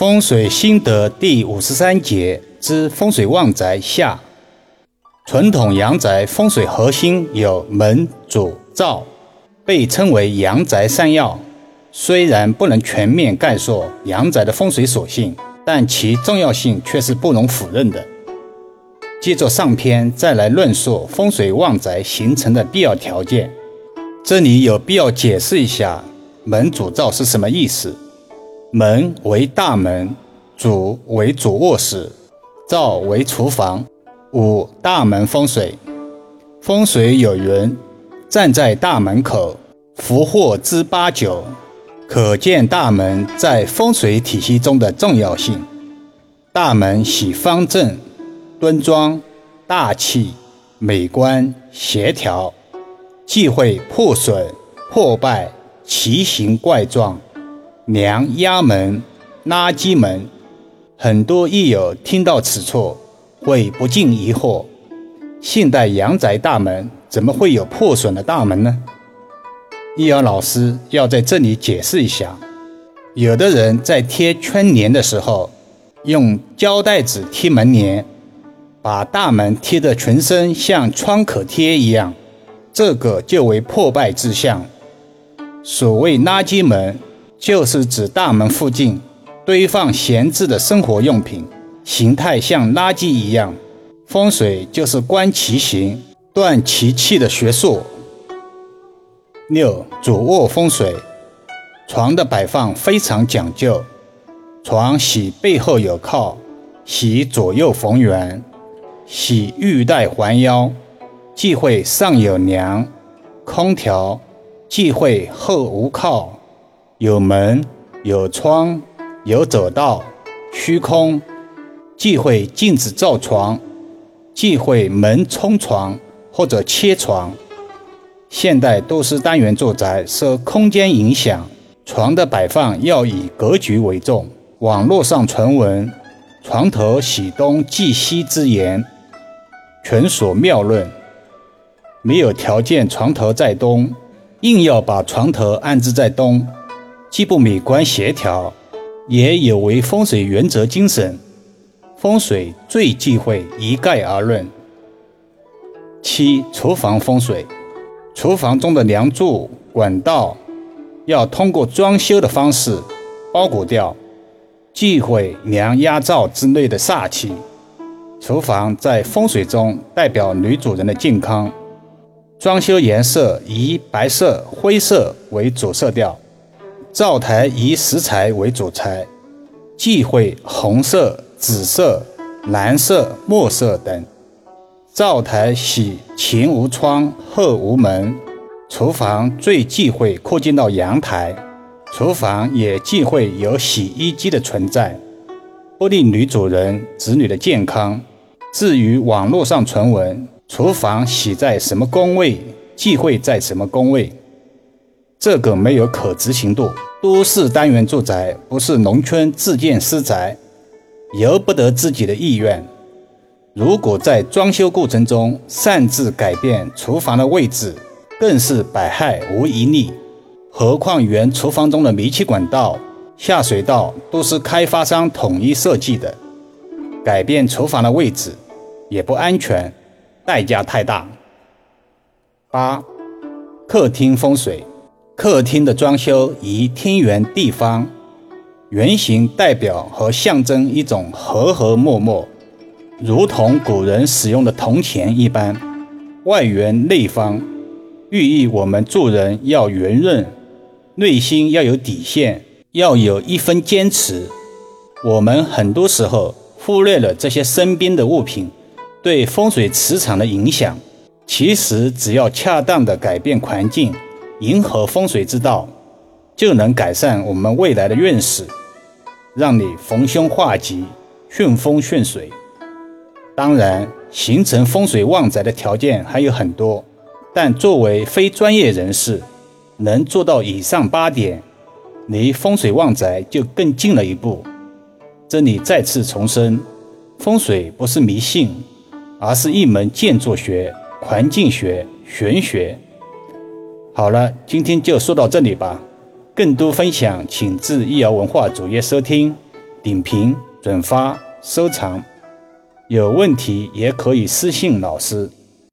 风水心得第五十三节之风水旺宅下。传统阳宅风水核心有门、主、灶，被称为阳宅三要。虽然不能全面概述阳宅的风水属性，但其重要性却是不容否认的。接着上篇再来论述风水旺宅形成的必要条件。这里有必要解释一下门主灶是什么意思。门为大门，主为主卧室，灶为厨房。五大门风水，风水有云：站在大门口，福祸知八九。可见大门在风水体系中的重要性。大门喜方正、端庄、大气、美观、协调，忌讳破损、破败、奇形怪状。梁压门、垃圾门，很多益友听到此处会不禁疑惑：现代阳宅大门怎么会有破损的大门呢？易友老师要在这里解释一下：有的人在贴春联的时候，用胶带纸贴门帘，把大门贴得全身像创可贴一样，这个就为破败之象。所谓垃圾门。就是指大门附近堆放闲置的生活用品，形态像垃圾一样。风水就是观其形，断其气的学术。六主卧风水，床的摆放非常讲究。床喜背后有靠，喜左右逢源，喜玉带环腰，忌讳上有梁、空调，忌讳后无靠。有门、有窗、有走道、虚空，忌讳禁止造床，忌讳门冲床或者切床。现代都市单元住宅受空间影响，床的摆放要以格局为重。网络上传闻床头喜东忌西之言，全属谬论。没有条件床头在东，硬要把床头安置在东。既不美观协调，也有违风水原则精神。风水最忌讳一概而论。七、厨房风水，厨房中的梁柱、管道要通过装修的方式包裹掉，忌讳梁压灶之类的煞气。厨房在风水中代表女主人的健康，装修颜色以白色、灰色为主色调。灶台以石材为主材，忌讳红色、紫色、蓝色、墨色等。灶台喜前无窗后无门。厨房最忌讳扩建到阳台，厨房也忌讳有洗衣机的存在，不利女主人、子女的健康。至于网络上传闻，厨房喜在什么宫位，忌讳在什么宫位。这个没有可执行度。都市单元住宅不是农村自建私宅，由不得自己的意愿。如果在装修过程中擅自改变厨房的位置，更是百害无一利。何况原厨房中的煤气管道、下水道都是开发商统一设计的，改变厨房的位置也不安全，代价太大。八，客厅风水。客厅的装修以天圆地方，圆形代表和象征一种和和睦睦，如同古人使用的铜钱一般。外圆内方，寓意我们做人要圆润，内心要有底线，要有一分坚持。我们很多时候忽略了这些身边的物品对风水磁场的影响，其实只要恰当的改变环境。迎合风水之道，就能改善我们未来的运势，让你逢凶化吉、顺风顺水。当然，形成风水旺宅的条件还有很多，但作为非专业人士，能做到以上八点，离风水旺宅就更近了一步。这里再次重申，风水不是迷信，而是一门建筑学、环境学、玄学。好了，今天就说到这里吧。更多分享，请至易瑶文化主页收听。点评、转发、收藏。有问题也可以私信老师。